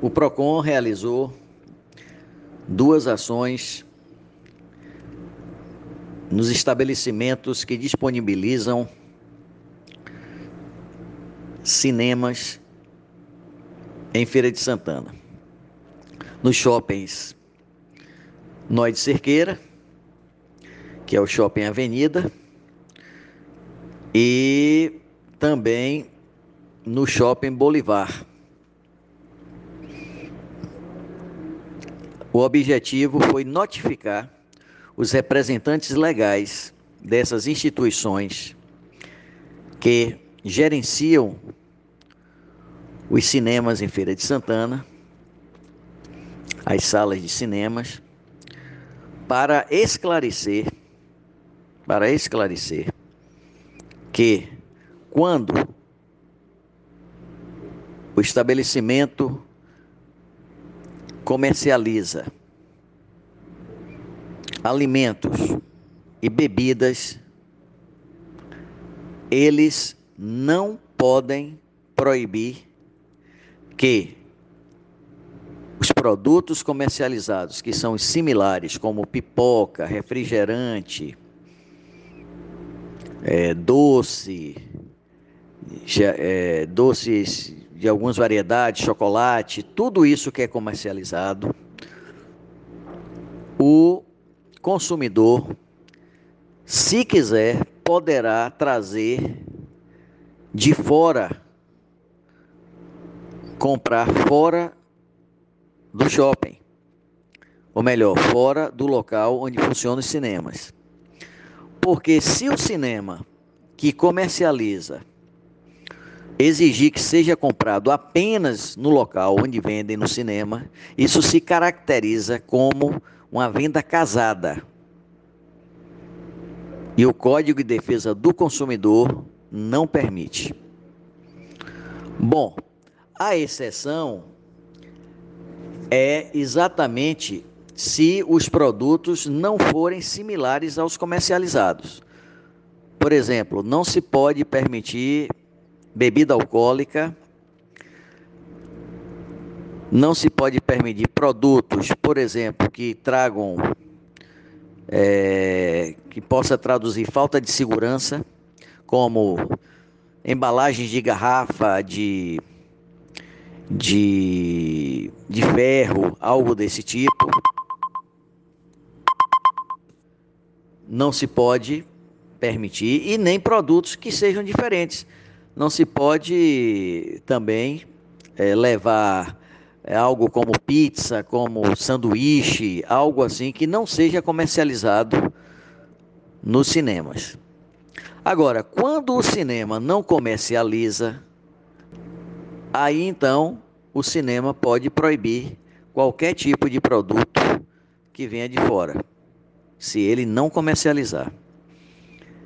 o PROCON realizou duas ações nos estabelecimentos que disponibilizam cinemas em Feira de Santana. Nos shoppings Nó de Cerqueira, que é o Shopping Avenida, e também no Shopping Bolivar. O objetivo foi notificar os representantes legais dessas instituições que gerenciam os cinemas em Feira de Santana, as salas de cinemas, para esclarecer, para esclarecer que quando o estabelecimento comercializa alimentos e bebidas, eles não podem proibir que os produtos comercializados que são similares, como pipoca, refrigerante, é, doce, é, doces de algumas variedades, chocolate, tudo isso que é comercializado, o consumidor, se quiser, poderá trazer de fora, comprar fora do shopping, ou melhor, fora do local onde funcionam os cinemas. Porque se o cinema que comercializa exigir que seja comprado apenas no local onde vendem no cinema, isso se caracteriza como uma venda casada. E o Código de Defesa do Consumidor não permite. Bom, a exceção é exatamente se os produtos não forem similares aos comercializados. Por exemplo, não se pode permitir bebida alcoólica, não se pode permitir produtos, por exemplo, que tragam, é, que possa traduzir falta de segurança, como embalagens de garrafa de, de, de ferro, algo desse tipo. Não se pode permitir, e nem produtos que sejam diferentes não se pode também é, levar é, algo como pizza, como sanduíche, algo assim que não seja comercializado nos cinemas. Agora, quando o cinema não comercializa, aí então o cinema pode proibir qualquer tipo de produto que venha de fora, se ele não comercializar.